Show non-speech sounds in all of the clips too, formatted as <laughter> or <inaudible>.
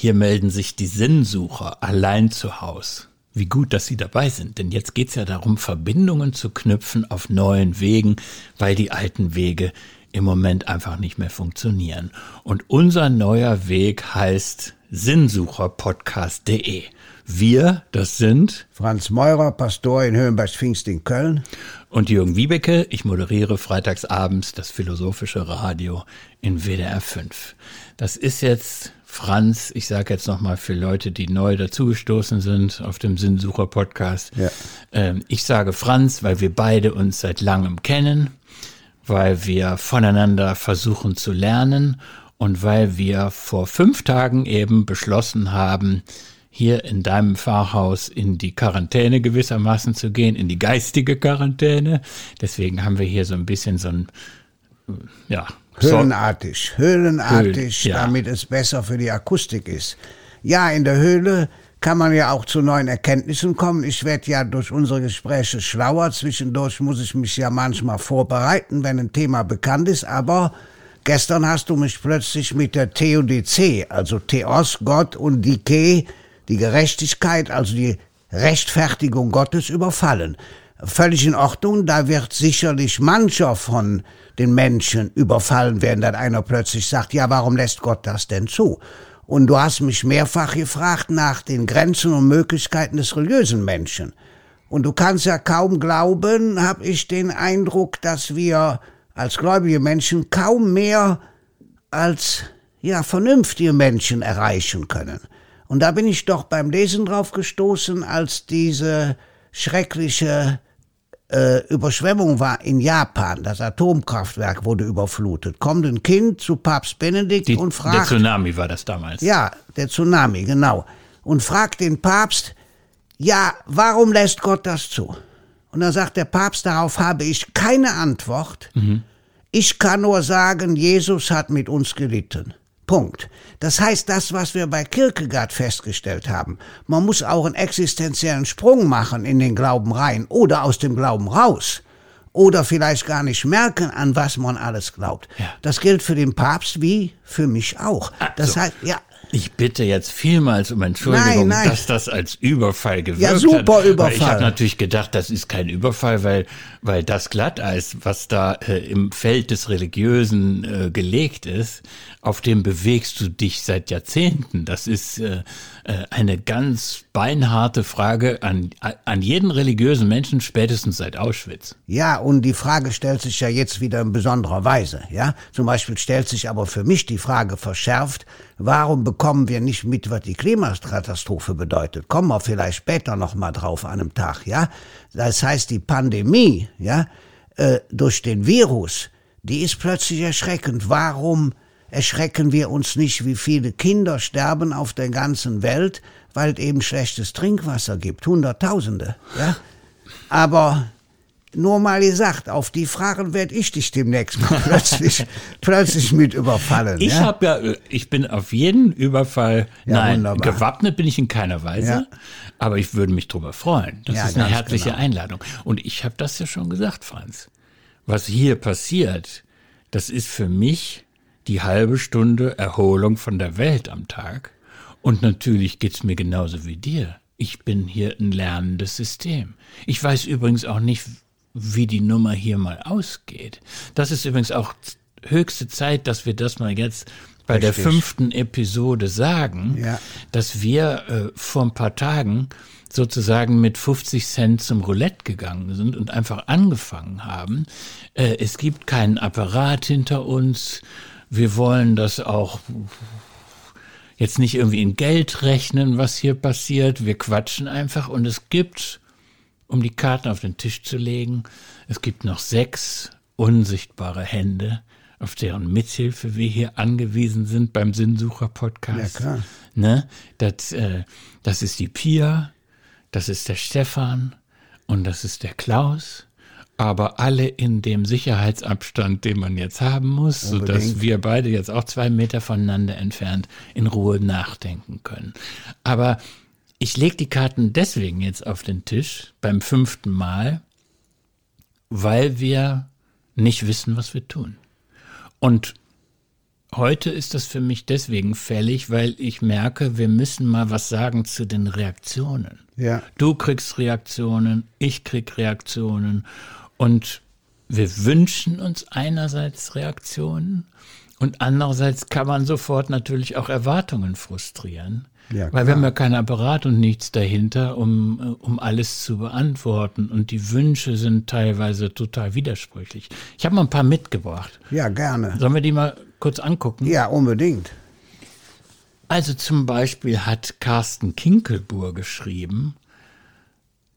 Hier melden sich die Sinnsucher allein zu Haus. Wie gut, dass Sie dabei sind, denn jetzt geht's ja darum, Verbindungen zu knüpfen auf neuen Wegen, weil die alten Wege im Moment einfach nicht mehr funktionieren. Und unser neuer Weg heißt sinnsucherpodcast.de. Wir, das sind Franz Meurer, Pastor in Höhenberg-Pfingst in Köln. Und Jürgen Wiebeke, ich moderiere freitagsabends das philosophische Radio in WDR 5. Das ist jetzt Franz, ich sage jetzt nochmal für Leute, die neu dazugestoßen sind auf dem Sinnsucher-Podcast. Ja. Ähm, ich sage Franz, weil wir beide uns seit langem kennen, weil wir voneinander versuchen zu lernen und weil wir vor fünf Tagen eben beschlossen haben, hier in deinem Pfarrhaus in die Quarantäne gewissermaßen zu gehen, in die geistige Quarantäne. Deswegen haben wir hier so ein bisschen so ein, ja. Höhlenartig, höhlenartig, Höhlen, ja. damit es besser für die Akustik ist. Ja, in der Höhle kann man ja auch zu neuen Erkenntnissen kommen. Ich werde ja durch unsere Gespräche schlauer. Zwischendurch muss ich mich ja manchmal vorbereiten, wenn ein Thema bekannt ist. Aber gestern hast du mich plötzlich mit der Theodizee, also Theos, Gott und Dike, die Gerechtigkeit, also die Rechtfertigung Gottes überfallen. Völlig in Ordnung, da wird sicherlich mancher von den Menschen überfallen werden, dass einer plötzlich sagt, ja, warum lässt Gott das denn zu? Und du hast mich mehrfach gefragt nach den Grenzen und Möglichkeiten des religiösen Menschen. Und du kannst ja kaum glauben, habe ich den Eindruck, dass wir als gläubige Menschen kaum mehr als ja vernünftige Menschen erreichen können. Und da bin ich doch beim Lesen drauf gestoßen, als diese schreckliche äh, Überschwemmung war in Japan. Das Atomkraftwerk wurde überflutet. Kommt ein Kind zu Papst Benedikt Die, und fragt. Der Tsunami war das damals. Ja, der Tsunami, genau. Und fragt den Papst, ja, warum lässt Gott das zu? Und dann sagt der Papst, darauf habe ich keine Antwort. Mhm. Ich kann nur sagen, Jesus hat mit uns gelitten. Punkt. Das heißt, das, was wir bei Kierkegaard festgestellt haben, man muss auch einen existenziellen Sprung machen in den Glauben rein oder aus dem Glauben raus. Oder vielleicht gar nicht merken, an was man alles glaubt. Ja. Das gilt für den Papst wie für mich auch. Das heißt, ja, ich bitte jetzt vielmals um Entschuldigung, nein, nein. dass das als Überfall gewirkt hat. Ja, super Überfall. Weil ich habe natürlich gedacht, das ist kein Überfall, weil, weil das Glatteis, was da äh, im Feld des Religiösen äh, gelegt ist, auf dem bewegst du dich seit Jahrzehnten. Das ist äh, äh, eine ganz beinharte Frage an, an jeden religiösen Menschen, spätestens seit Auschwitz. Ja, und die Frage stellt sich ja jetzt wieder in besonderer Weise. Ja, zum Beispiel stellt sich aber für mich die Frage verschärft, warum bekommen wir nicht mit, was die Klimakatastrophe bedeutet? Kommen wir vielleicht später noch mal drauf an einem Tag. Ja, das heißt die Pandemie, ja, äh, durch den Virus, die ist plötzlich erschreckend. Warum erschrecken wir uns nicht, wie viele Kinder sterben auf der ganzen Welt, weil es eben schlechtes Trinkwasser gibt. Hunderttausende. Ja? Aber nur mal gesagt, auf die Fragen werde ich dich demnächst mal <laughs> plötzlich, plötzlich mit überfallen. Ich ja? habe ja, ich bin auf jeden Überfall, ja, nein, wunderbar. gewappnet bin ich in keiner Weise, ja. aber ich würde mich darüber freuen. Das ist eine herzliche genau. Einladung. Und ich habe das ja schon gesagt, Franz. Was hier passiert, das ist für mich die halbe Stunde Erholung von der Welt am Tag. Und natürlich geht's mir genauso wie dir. Ich bin hier ein lernendes System. Ich weiß übrigens auch nicht, wie die Nummer hier mal ausgeht. Das ist übrigens auch höchste Zeit, dass wir das mal jetzt bei Richtig. der fünften Episode sagen, ja. dass wir äh, vor ein paar Tagen sozusagen mit 50 Cent zum Roulette gegangen sind und einfach angefangen haben. Äh, es gibt keinen Apparat hinter uns wir wollen das auch jetzt nicht irgendwie in Geld rechnen, was hier passiert. Wir quatschen einfach und es gibt, um die Karten auf den Tisch zu legen, es gibt noch sechs unsichtbare Hände, auf deren Mithilfe wir hier angewiesen sind beim Sinnsucher-Podcast. Ja, klar. Ne? Das, äh, das ist die Pia, das ist der Stefan und das ist der Klaus aber alle in dem Sicherheitsabstand, den man jetzt haben muss, Unbedingt. sodass wir beide jetzt auch zwei Meter voneinander entfernt in Ruhe nachdenken können. Aber ich lege die Karten deswegen jetzt auf den Tisch beim fünften Mal, weil wir nicht wissen, was wir tun. Und heute ist das für mich deswegen fällig, weil ich merke, wir müssen mal was sagen zu den Reaktionen. Ja. Du kriegst Reaktionen, ich krieg Reaktionen und wir wünschen uns einerseits Reaktionen und andererseits kann man sofort natürlich auch Erwartungen frustrieren. Ja, Weil wir haben ja kein Apparat und nichts dahinter, um, um alles zu beantworten. Und die Wünsche sind teilweise total widersprüchlich. Ich habe mal ein paar mitgebracht. Ja, gerne. Sollen wir die mal kurz angucken? Ja, unbedingt. Also zum Beispiel hat Carsten Kinkelbuhr geschrieben,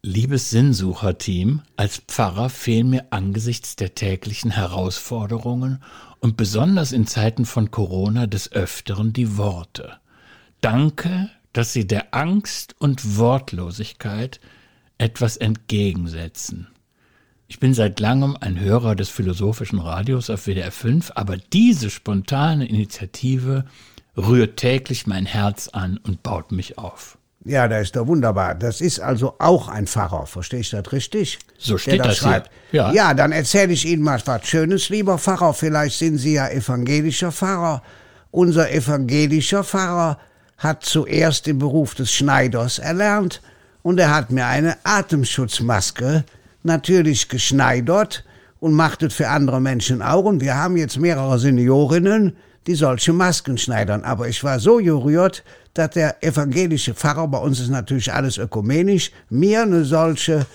Liebes Sinnsucherteam, als Pfarrer fehlen mir angesichts der täglichen Herausforderungen und besonders in Zeiten von Corona des Öfteren die Worte. Danke, dass Sie der Angst und Wortlosigkeit etwas entgegensetzen. Ich bin seit langem ein Hörer des philosophischen Radios auf WDR 5, aber diese spontane Initiative rührt täglich mein Herz an und baut mich auf. Ja, das ist doch wunderbar. Das ist also auch ein Pfarrer, verstehe ich das richtig? So steht das, das schreibt. Ja. ja, dann erzähle ich Ihnen mal was Schönes, lieber Pfarrer. Vielleicht sind Sie ja evangelischer Pfarrer. Unser evangelischer Pfarrer hat zuerst den Beruf des Schneiders erlernt und er hat mir eine Atemschutzmaske natürlich geschneidert und macht es für andere Menschen auch. Und wir haben jetzt mehrere Seniorinnen, die solche Masken schneidern. Aber ich war so gerührt, dass der evangelische Pfarrer, bei uns ist natürlich alles ökumenisch, mir eine solche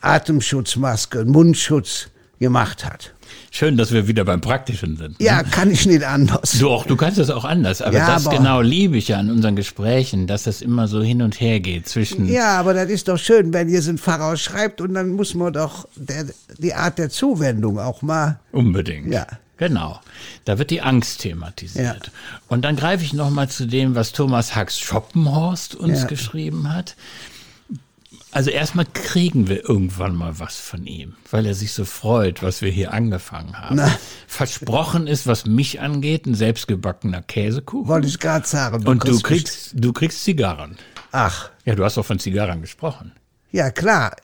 Atemschutzmaske, Mundschutz gemacht hat. Schön, dass wir wieder beim Praktischen sind. Ne? Ja, kann ich nicht anders. Doch, du kannst das auch anders. Aber ja, das aber genau liebe ich ja an unseren Gesprächen, dass das immer so hin und her geht zwischen. Ja, aber das ist doch schön, wenn ihr so ein Pfarrer schreibt und dann muss man doch der, die Art der Zuwendung auch mal. Unbedingt. Ja. Genau. Da wird die Angst thematisiert. Ja. Und dann greife ich nochmal zu dem, was Thomas Hax Schoppenhorst uns ja. geschrieben hat. Also erstmal kriegen wir irgendwann mal was von ihm, weil er sich so freut, was wir hier angefangen haben. Na. Versprochen ist, was mich angeht, ein selbstgebackener Käsekuchen. Wollte ich gerade sagen. Du Und du kriegst, du kriegst Zigarren. Ach. Ja, du hast doch von Zigarren gesprochen. Ja, klar.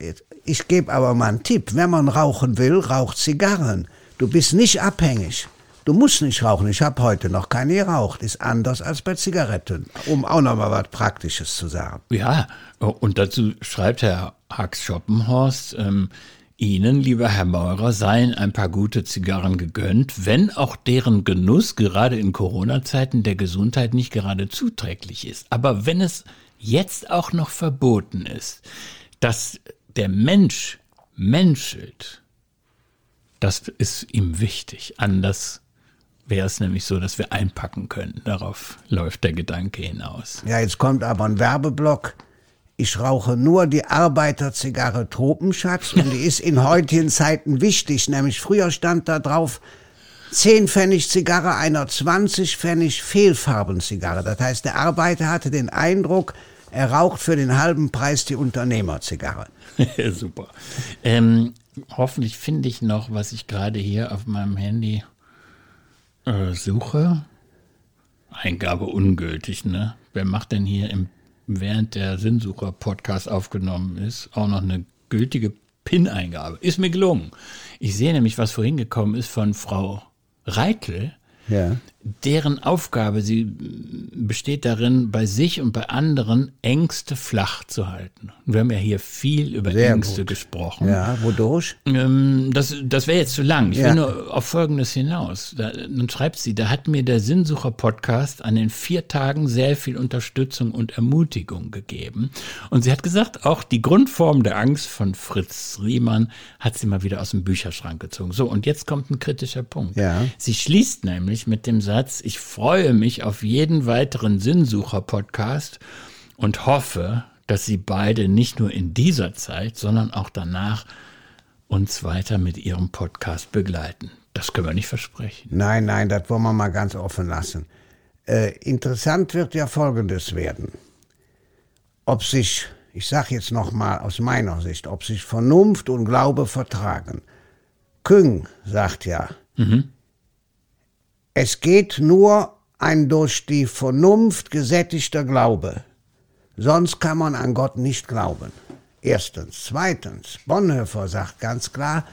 Ich gebe aber mal einen Tipp. Wenn man rauchen will, raucht Zigarren. Du bist nicht abhängig. Du musst nicht rauchen. Ich habe heute noch keine geraucht. Ist anders als bei Zigaretten. Um auch noch mal was Praktisches zu sagen. Ja, und dazu schreibt Herr Hax Schoppenhorst, ähm, Ihnen, lieber Herr Meurer, seien ein paar gute Zigarren gegönnt, wenn auch deren Genuss gerade in Corona-Zeiten der Gesundheit nicht gerade zuträglich ist. Aber wenn es jetzt auch noch verboten ist, dass der Mensch menschelt, das ist ihm wichtig. Anders wäre es nämlich so, dass wir einpacken können. Darauf läuft der Gedanke hinaus. Ja, jetzt kommt aber ein Werbeblock. Ich rauche nur die Arbeiterzigarre Tropenschatz und die ist in heutigen Zeiten wichtig. Nämlich früher stand da drauf 10 Pfennig Zigarre einer 20 Pfennig Fehlfarbenzigarre. Das heißt, der Arbeiter hatte den Eindruck, er raucht für den halben Preis die Unternehmerzigarre. <laughs> Super. Ähm, hoffentlich finde ich noch, was ich gerade hier auf meinem Handy äh, suche. Eingabe ungültig, ne? Wer macht denn hier im, während der Sinnsucher-Podcast aufgenommen ist, auch noch eine gültige PIN-Eingabe? Ist mir gelungen. Ich sehe nämlich, was vorhin gekommen ist von Frau Reitel ja. Deren Aufgabe, sie besteht darin, bei sich und bei anderen Ängste flach zu halten. Wir haben ja hier viel über Sehr Ängste gut. gesprochen. Ja, wodurch? Ähm, das das wäre jetzt zu lang. Ich ja. will nur auf Folgendes hinaus. Da, dann schreibt sie, da hat mir der Sinnsucher-Podcast an den vier Tagen sehr viel Unterstützung und Ermutigung gegeben. Und sie hat gesagt, auch die Grundform der Angst von Fritz Riemann hat sie mal wieder aus dem Bücherschrank gezogen. So, und jetzt kommt ein kritischer Punkt. Ja. Sie schließt nämlich mit dem Satz, ich freue mich auf jeden weiteren Sinnsucher-Podcast und hoffe, dass Sie beide nicht nur in dieser Zeit, sondern auch danach uns weiter mit Ihrem Podcast begleiten. Das können wir nicht versprechen. Nein, nein, das wollen wir mal ganz offen lassen. Äh, interessant wird ja Folgendes werden. Ob sich, ich sage jetzt nochmal aus meiner Sicht, ob sich Vernunft und Glaube vertragen. Küng sagt ja, mhm. Es geht nur ein durch die Vernunft gesättigter Glaube. Sonst kann man an Gott nicht glauben. Erstens. Zweitens, Bonhoeffer sagt ganz klar,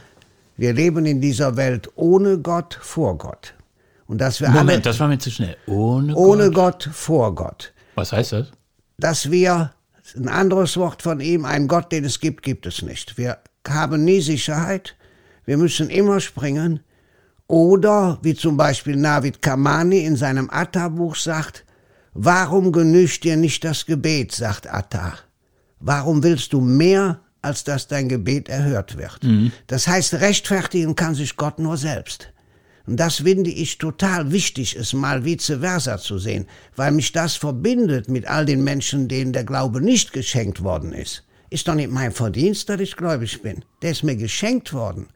wir leben in dieser Welt ohne Gott vor Gott. Und dass wir Moment, alle, das war mir zu schnell. Ohne, ohne Gott. Gott, vor Gott. Was heißt das? Dass wir, ein anderes Wort von ihm, einen Gott, den es gibt, gibt es nicht. Wir haben nie Sicherheit. Wir müssen immer springen. Oder, wie zum Beispiel Navid Kamani in seinem Atta-Buch sagt, warum genügt dir nicht das Gebet, sagt Atta. Warum willst du mehr, als dass dein Gebet erhört wird? Mhm. Das heißt, rechtfertigen kann sich Gott nur selbst. Und das finde ich total wichtig, es mal vice versa zu sehen, weil mich das verbindet mit all den Menschen, denen der Glaube nicht geschenkt worden ist. Ist doch nicht mein Verdienst, dass ich gläubig bin. Der ist mir geschenkt worden.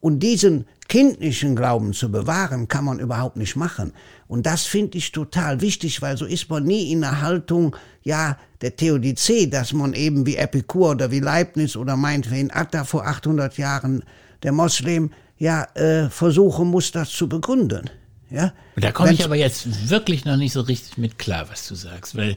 Und diesen kindlichen Glauben zu bewahren, kann man überhaupt nicht machen. Und das finde ich total wichtig, weil so ist man nie in der Haltung, ja, der Theodizee, dass man eben wie Epikur oder wie Leibniz oder meinetwegen Atta vor 800 Jahren, der Moslem, ja äh, versuchen muss, das zu begründen. Ja? Da komme ich aber jetzt wirklich noch nicht so richtig mit klar, was du sagst, weil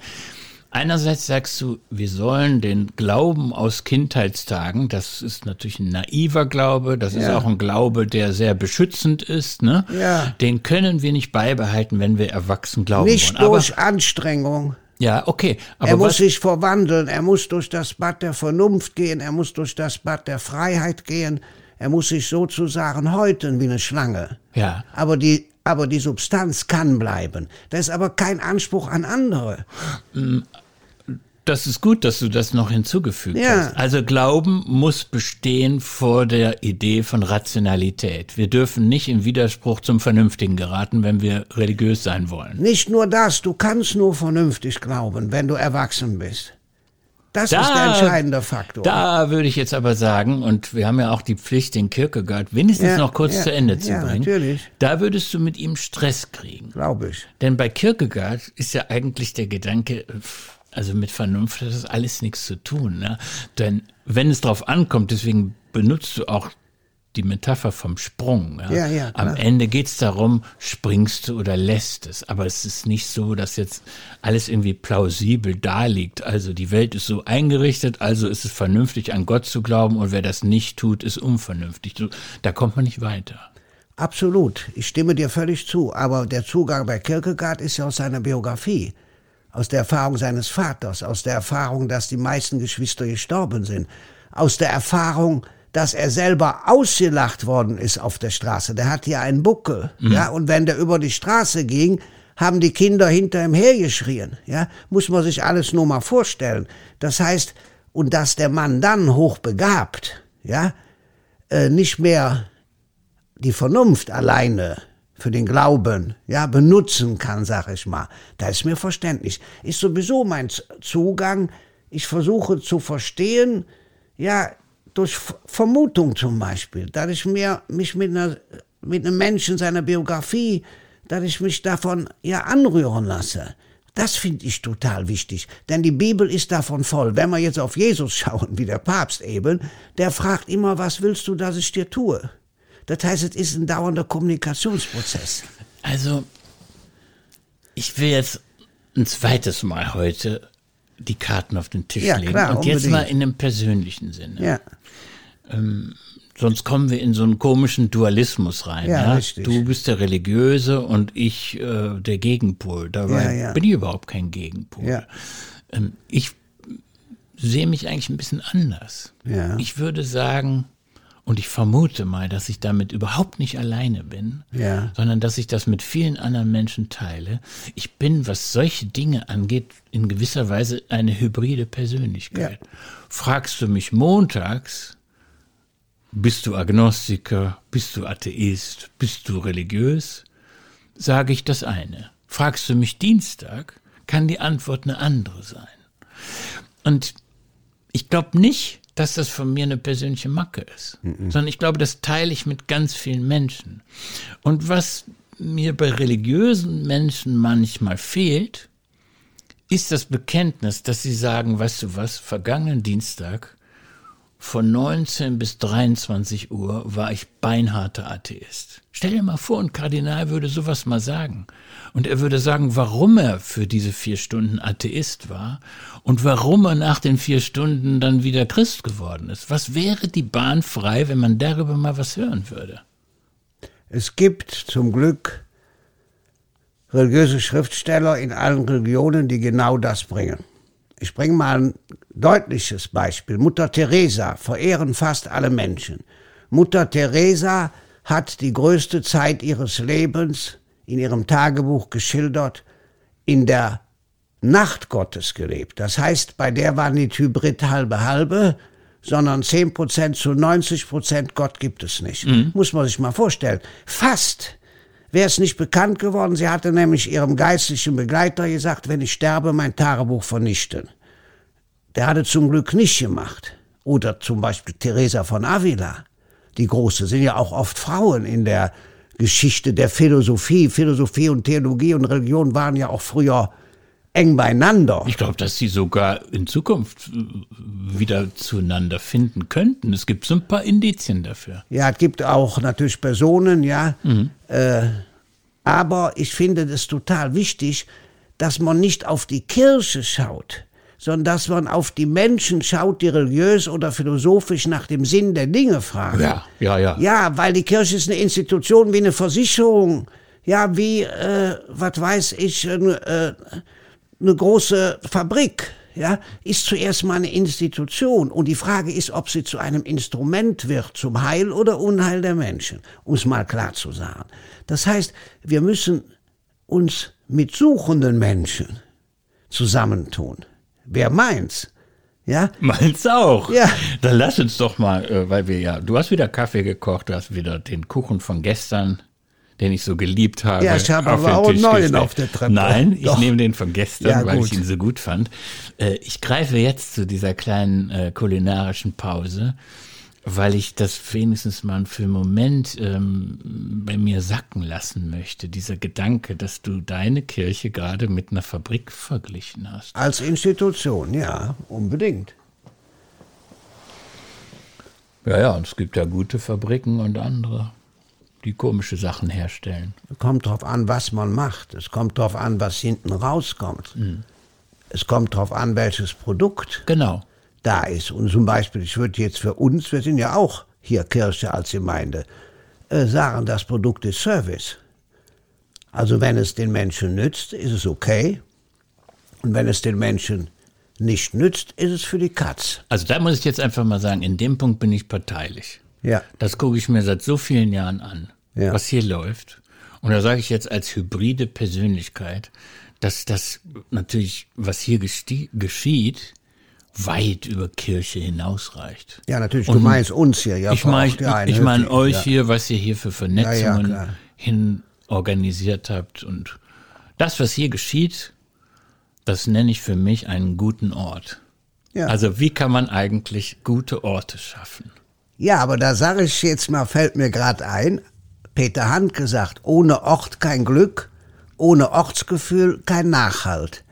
einerseits sagst du, wir sollen den Glauben aus Kindheitstagen, das ist natürlich ein naiver Glaube, das ja. ist auch ein Glaube, der sehr beschützend ist, ne? Ja. Den können wir nicht beibehalten, wenn wir erwachsen glauben nicht wollen. Nicht durch aber, Anstrengung. Ja, okay. er muss sich verwandeln, er muss durch das Bad der Vernunft gehen, er muss durch das Bad der Freiheit gehen, er muss sich sozusagen häuten wie eine Schlange. Ja. Aber die, aber die Substanz kann bleiben. Das ist aber kein Anspruch an andere. Das ist gut, dass du das noch hinzugefügt ja. hast. Also Glauben muss bestehen vor der Idee von Rationalität. Wir dürfen nicht in Widerspruch zum Vernünftigen geraten, wenn wir religiös sein wollen. Nicht nur das, du kannst nur vernünftig glauben, wenn du erwachsen bist. Das da, ist der entscheidende Faktor. Da würde ich jetzt aber sagen, und wir haben ja auch die Pflicht, den Kierkegaard wenigstens ja, noch kurz ja, zu Ende zu ja, bringen. Natürlich. Da würdest du mit ihm Stress kriegen. Glaube ich. Denn bei Kierkegaard ist ja eigentlich der Gedanke, also mit Vernunft hat das alles nichts zu tun. Ne? Denn wenn es drauf ankommt, deswegen benutzt du auch die Metapher vom Sprung. Ja? Ja, ja, Am Ende geht es darum, springst du oder lässt es. Aber es ist nicht so, dass jetzt alles irgendwie plausibel da liegt. Also die Welt ist so eingerichtet, also ist es vernünftig, an Gott zu glauben und wer das nicht tut, ist unvernünftig. Da kommt man nicht weiter. Absolut, ich stimme dir völlig zu. Aber der Zugang bei Kierkegaard ist ja aus seiner Biografie, aus der Erfahrung seines Vaters, aus der Erfahrung, dass die meisten Geschwister gestorben sind, aus der Erfahrung, dass er selber ausgelacht worden ist auf der Straße. Der hat ja einen Buckel, mhm. ja, und wenn der über die Straße ging, haben die Kinder hinter ihm hergeschrien, ja, muss man sich alles nur mal vorstellen. Das heißt, und dass der Mann dann hochbegabt, ja, äh, nicht mehr die Vernunft alleine für den Glauben, ja, benutzen kann, sag ich mal. Da ist mir verständlich. Ist sowieso mein Zugang. Ich versuche zu verstehen, ja, durch Vermutung zum Beispiel, dass ich mir, mich mit, einer, mit einem Menschen seiner Biografie, dass ich mich davon ja anrühren lasse. Das finde ich total wichtig, denn die Bibel ist davon voll. Wenn wir jetzt auf Jesus schauen, wie der Papst eben, der fragt immer, was willst du, dass ich dir tue? Das heißt, es ist ein dauernder Kommunikationsprozess. Also, ich will jetzt ein zweites Mal heute die Karten auf den Tisch ja, legen. Klar, und unbedingt. jetzt mal in einem persönlichen Sinne. Ja. Ähm, sonst kommen wir in so einen komischen Dualismus rein. Ja, ja? Du bist der Religiöse und ich äh, der Gegenpol. Dabei ja, bin ich überhaupt kein Gegenpol. Ähm, ich sehe mich eigentlich ein bisschen anders. Ich würde sagen, und ich vermute mal, dass ich damit überhaupt nicht alleine bin, ja. sondern dass ich das mit vielen anderen Menschen teile. Ich bin, was solche Dinge angeht, in gewisser Weise eine hybride Persönlichkeit. Ja. Fragst du mich montags, bist du Agnostiker, bist du Atheist, bist du religiös, sage ich das eine. Fragst du mich Dienstag, kann die Antwort eine andere sein. Und ich glaube nicht, dass das von mir eine persönliche Macke ist, mhm. sondern ich glaube, das teile ich mit ganz vielen Menschen. Und was mir bei religiösen Menschen manchmal fehlt, ist das Bekenntnis, dass sie sagen, weißt du was, vergangenen Dienstag von 19 bis 23 Uhr war ich beinharter Atheist. Stell dir mal vor, ein Kardinal würde sowas mal sagen. Und er würde sagen, warum er für diese vier Stunden Atheist war und warum er nach den vier Stunden dann wieder Christ geworden ist. Was wäre die Bahn frei, wenn man darüber mal was hören würde? Es gibt zum Glück religiöse Schriftsteller in allen Religionen, die genau das bringen. Ich bringe mal ein deutliches Beispiel. Mutter Teresa verehren fast alle Menschen. Mutter Teresa hat die größte Zeit ihres Lebens in ihrem Tagebuch geschildert, in der Nacht Gottes gelebt. Das heißt, bei der war nicht Hybrid halbe halbe, sondern 10% zu 90% Gott gibt es nicht. Mhm. Muss man sich mal vorstellen. Fast wäre es nicht bekannt geworden. Sie hatte nämlich ihrem geistlichen Begleiter gesagt, wenn ich sterbe, mein Tagebuch vernichten. Der hatte zum Glück nicht gemacht. Oder zum Beispiel Teresa von Avila, die große, sind ja auch oft Frauen in der Geschichte der Philosophie. Philosophie und Theologie und Religion waren ja auch früher eng beieinander. Ich glaube, dass sie sogar in Zukunft äh, wieder zueinander finden könnten. Es gibt so ein paar Indizien dafür. Ja, es gibt auch natürlich Personen, ja. Mhm. Äh, aber ich finde es total wichtig, dass man nicht auf die Kirche schaut, sondern dass man auf die Menschen schaut, die religiös oder philosophisch nach dem Sinn der Dinge fragen. Ja, ja, ja. Ja, weil die Kirche ist eine Institution wie eine Versicherung. Ja, wie, äh, was weiß ich, äh, eine große Fabrik ja, ist zuerst mal eine Institution. Und die Frage ist, ob sie zu einem Instrument wird zum Heil oder Unheil der Menschen, um es mal klar zu sagen. Das heißt, wir müssen uns mit suchenden Menschen zusammentun. Wer meint's? Ja? Meins auch. Ja. Dann lass uns doch mal, äh, weil wir ja, du hast wieder Kaffee gekocht, du hast wieder den Kuchen von gestern den ich so geliebt habe. Ja, ich habe aber auch einen neuen auf der Treppe. Nein, ich Doch. nehme den von gestern, ja, weil ich ihn so gut fand. Äh, ich greife jetzt zu dieser kleinen äh, kulinarischen Pause, weil ich das wenigstens mal für einen Moment ähm, bei mir sacken lassen möchte. Dieser Gedanke, dass du deine Kirche gerade mit einer Fabrik verglichen hast. Als Institution, ja, unbedingt. Ja, ja, und es gibt ja gute Fabriken und andere die komische Sachen herstellen. Es kommt darauf an, was man macht. Es kommt darauf an, was hinten rauskommt. Mhm. Es kommt darauf an, welches Produkt genau. da ist. Und zum Beispiel, ich würde jetzt für uns, wir sind ja auch hier Kirche als Gemeinde, äh, sagen, das Produkt ist Service. Also wenn es den Menschen nützt, ist es okay. Und wenn es den Menschen nicht nützt, ist es für die Katz. Also da muss ich jetzt einfach mal sagen, in dem Punkt bin ich parteilich. Ja. Das gucke ich mir seit so vielen Jahren an, ja. was hier läuft. Und da sage ich jetzt als hybride Persönlichkeit, dass das natürlich, was hier geschieht, weit über Kirche hinausreicht. Ja, natürlich. Und du meinst uns hier, ja. Ich meine ich mein euch ja. hier, was ihr hier für Vernetzungen ja, hin organisiert habt. Und das, was hier geschieht, das nenne ich für mich einen guten Ort. Ja. Also wie kann man eigentlich gute Orte schaffen? Ja, aber da sage ich jetzt mal, fällt mir gerade ein, Peter Hand gesagt, ohne Ort kein Glück, ohne Ortsgefühl kein Nachhalt.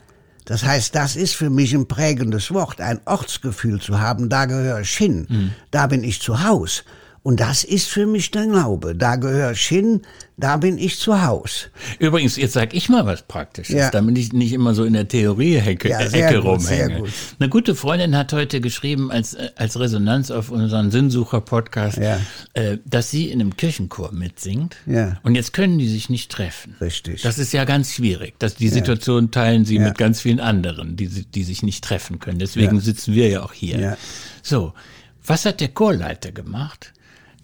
Das heißt, das ist für mich ein prägendes Wort, ein Ortsgefühl zu haben, da gehöre ich hin, mhm. da bin ich zu Haus. Und das ist für mich der Glaube. Da gehöre ich hin, da bin ich zu Haus. Übrigens, jetzt sage ich mal was Praktisches, ja. damit ich nicht immer so in der Theorie-Ecke ja, gut, rumhänge. Gut. Eine gute Freundin hat heute geschrieben, als, als Resonanz auf unseren Sinnsucher-Podcast, ja. äh, dass sie in einem Kirchenchor mitsingt. Und jetzt können die sich nicht treffen. Richtig. Das ist ja ganz schwierig. Das, die Situation teilen sie mit ganz vielen anderen, die, die sich nicht treffen können. Deswegen sitzen wir ja auch hier. So, was hat der Chorleiter gemacht?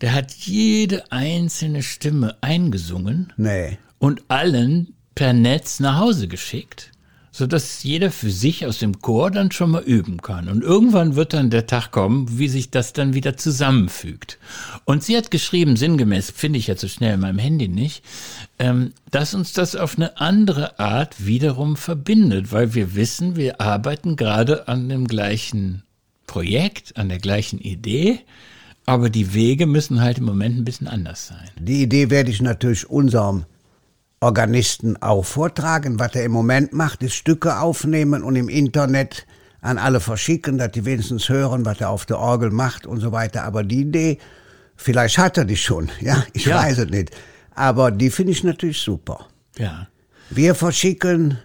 Der hat jede einzelne Stimme eingesungen nee. und allen per Netz nach Hause geschickt, sodass jeder für sich aus dem Chor dann schon mal üben kann. Und irgendwann wird dann der Tag kommen, wie sich das dann wieder zusammenfügt. Und sie hat geschrieben, sinngemäß, finde ich jetzt so schnell in meinem Handy nicht, ähm, dass uns das auf eine andere Art wiederum verbindet, weil wir wissen, wir arbeiten gerade an dem gleichen Projekt, an der gleichen Idee aber die Wege müssen halt im Moment ein bisschen anders sein. Die Idee werde ich natürlich unserem Organisten auch vortragen. Was er im Moment macht, ist Stücke aufnehmen und im Internet an alle verschicken, dass die wenigstens hören, was er auf der Orgel macht und so weiter. Aber die Idee, vielleicht hat er die schon, <laughs> ja, ich ja. weiß es nicht. Aber die finde ich natürlich super. Ja. Wir verschicken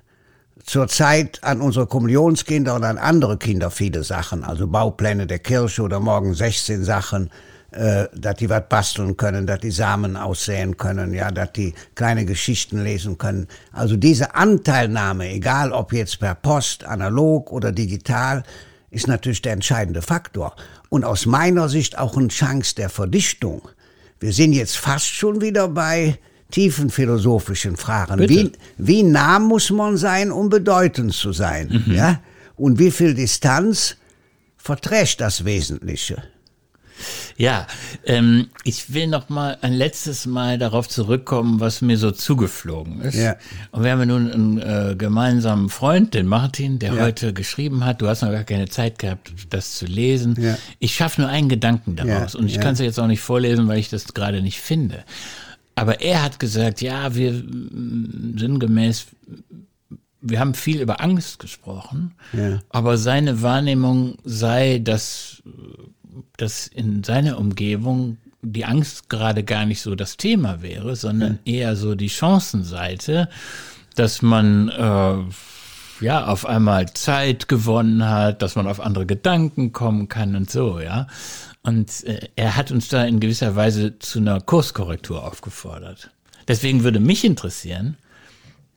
zurzeit an unsere Kommunionskinder und an andere Kinder viele Sachen, also Baupläne der Kirche oder morgen 16 Sachen, äh, dass die was basteln können, dass die Samen aussäen können, ja, dass die kleine Geschichten lesen können. Also diese Anteilnahme, egal ob jetzt per Post, analog oder digital, ist natürlich der entscheidende Faktor. Und aus meiner Sicht auch eine Chance der Verdichtung. Wir sind jetzt fast schon wieder bei tiefen philosophischen Fragen. Wie, wie nah muss man sein, um bedeutend zu sein? Mhm. Ja? Und wie viel Distanz verträgt das Wesentliche? Ja, ähm, ich will noch mal ein letztes Mal darauf zurückkommen, was mir so zugeflogen ist. Ja. Und wir haben nun einen äh, gemeinsamen Freund, den Martin, der ja. heute geschrieben hat. Du hast noch gar keine Zeit gehabt, das zu lesen. Ja. Ich schaffe nur einen Gedanken daraus und ich kann es jetzt auch nicht vorlesen, weil ich das gerade nicht finde. Aber er hat gesagt, ja, wir sinngemäß, wir haben viel über Angst gesprochen, ja. aber seine Wahrnehmung sei, dass, dass in seiner Umgebung die Angst gerade gar nicht so das Thema wäre, sondern ja. eher so die Chancenseite, dass man äh, ja auf einmal Zeit gewonnen hat, dass man auf andere Gedanken kommen kann und so, ja. Und äh, er hat uns da in gewisser Weise zu einer Kurskorrektur aufgefordert. Deswegen würde mich interessieren,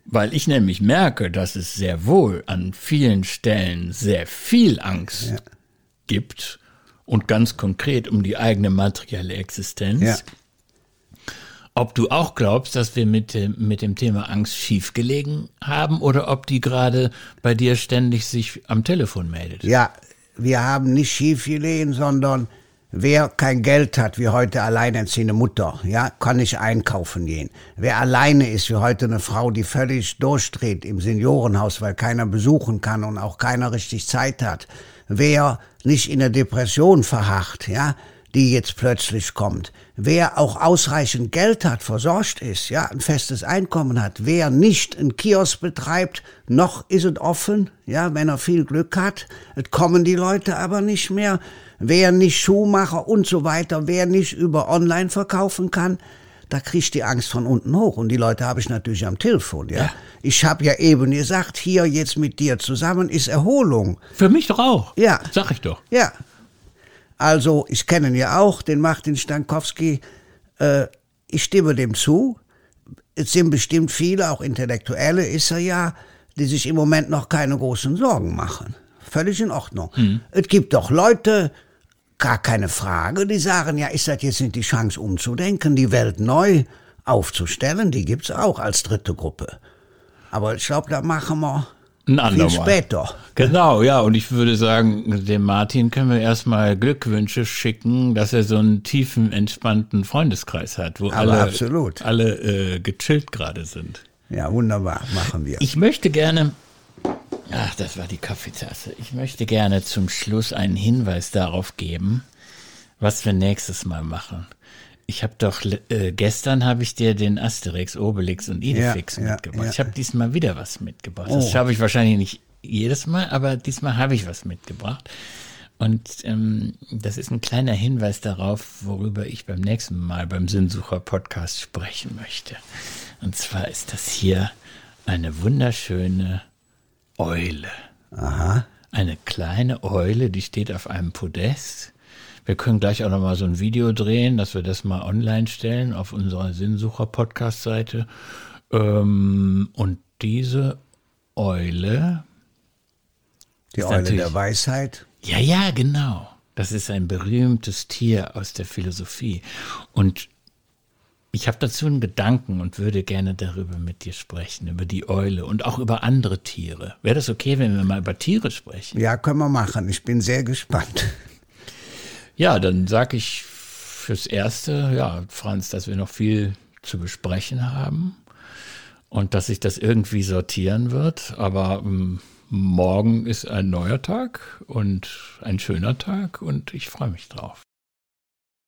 weil ich nämlich merke, dass es sehr wohl an vielen Stellen sehr viel Angst ja. gibt und ganz konkret um die eigene materielle Existenz. Ja. Ob du auch glaubst, dass wir mit dem, mit dem Thema Angst schiefgelegen haben oder ob die gerade bei dir ständig sich am Telefon meldet? Ja, wir haben nicht schiefgelegen, sondern Wer kein Geld hat, wie heute alleinerziehende Mutter, ja, kann nicht einkaufen gehen. Wer alleine ist, wie heute eine Frau, die völlig durchdreht im Seniorenhaus, weil keiner besuchen kann und auch keiner richtig Zeit hat. Wer nicht in der Depression verharrt, ja, die jetzt plötzlich kommt. Wer auch ausreichend Geld hat, versorgt ist, ja, ein festes Einkommen hat. Wer nicht einen Kiosk betreibt, noch ist es offen, ja, wenn er viel Glück hat. Es kommen die Leute aber nicht mehr wer nicht Schuhmacher und so weiter, wer nicht über Online verkaufen kann, da kriegt die Angst von unten hoch. Und die Leute habe ich natürlich am Telefon, ja. ja. Ich habe ja eben gesagt, hier jetzt mit dir zusammen ist Erholung. Für mich doch auch. Ja. Sag ich doch. Ja. Also, ich kenne ihn ja auch, den Martin Stankowski. Äh, ich stimme dem zu. Es sind bestimmt viele, auch Intellektuelle ist er ja, die sich im Moment noch keine großen Sorgen machen. Völlig in Ordnung. Mhm. Es gibt doch Leute, Gar keine Frage. Die sagen, ja, ist das jetzt nicht die Chance umzudenken, die Welt neu aufzustellen? Die gibt's auch als dritte Gruppe. Aber ich glaube, da machen wir ein viel später. Genau, ja. Und ich würde sagen, dem Martin können wir erstmal Glückwünsche schicken, dass er so einen tiefen, entspannten Freundeskreis hat, wo Aber alle, absolut. alle äh, gechillt gerade sind. Ja, wunderbar, machen wir. Ich möchte gerne Ach, das war die Kaffeetasse. Ich möchte gerne zum Schluss einen Hinweis darauf geben, was wir nächstes Mal machen. Ich habe doch äh, gestern habe ich dir den Asterix, Obelix und Idefix ja, mitgebracht. Ja, ja. Ich habe diesmal wieder was mitgebracht. Oh. Das schaffe ich wahrscheinlich nicht jedes Mal, aber diesmal habe ich was mitgebracht. Und ähm, das ist ein kleiner Hinweis darauf, worüber ich beim nächsten Mal beim Sinnsucher Podcast sprechen möchte. Und zwar ist das hier eine wunderschöne Eule. Aha. Eine kleine Eule, die steht auf einem Podest. Wir können gleich auch noch mal so ein Video drehen, dass wir das mal online stellen auf unserer Sinnsucher-Podcast-Seite. Ähm, und diese Eule. Die Eule der Weisheit? Ja, ja, genau. Das ist ein berühmtes Tier aus der Philosophie. Und ich habe dazu einen Gedanken und würde gerne darüber mit dir sprechen, über die Eule und auch über andere Tiere. Wäre das okay, wenn wir mal über Tiere sprechen? Ja, können wir machen. Ich bin sehr gespannt. Ja, dann sage ich fürs Erste, ja, Franz, dass wir noch viel zu besprechen haben und dass sich das irgendwie sortieren wird. Aber ähm, morgen ist ein neuer Tag und ein schöner Tag und ich freue mich drauf.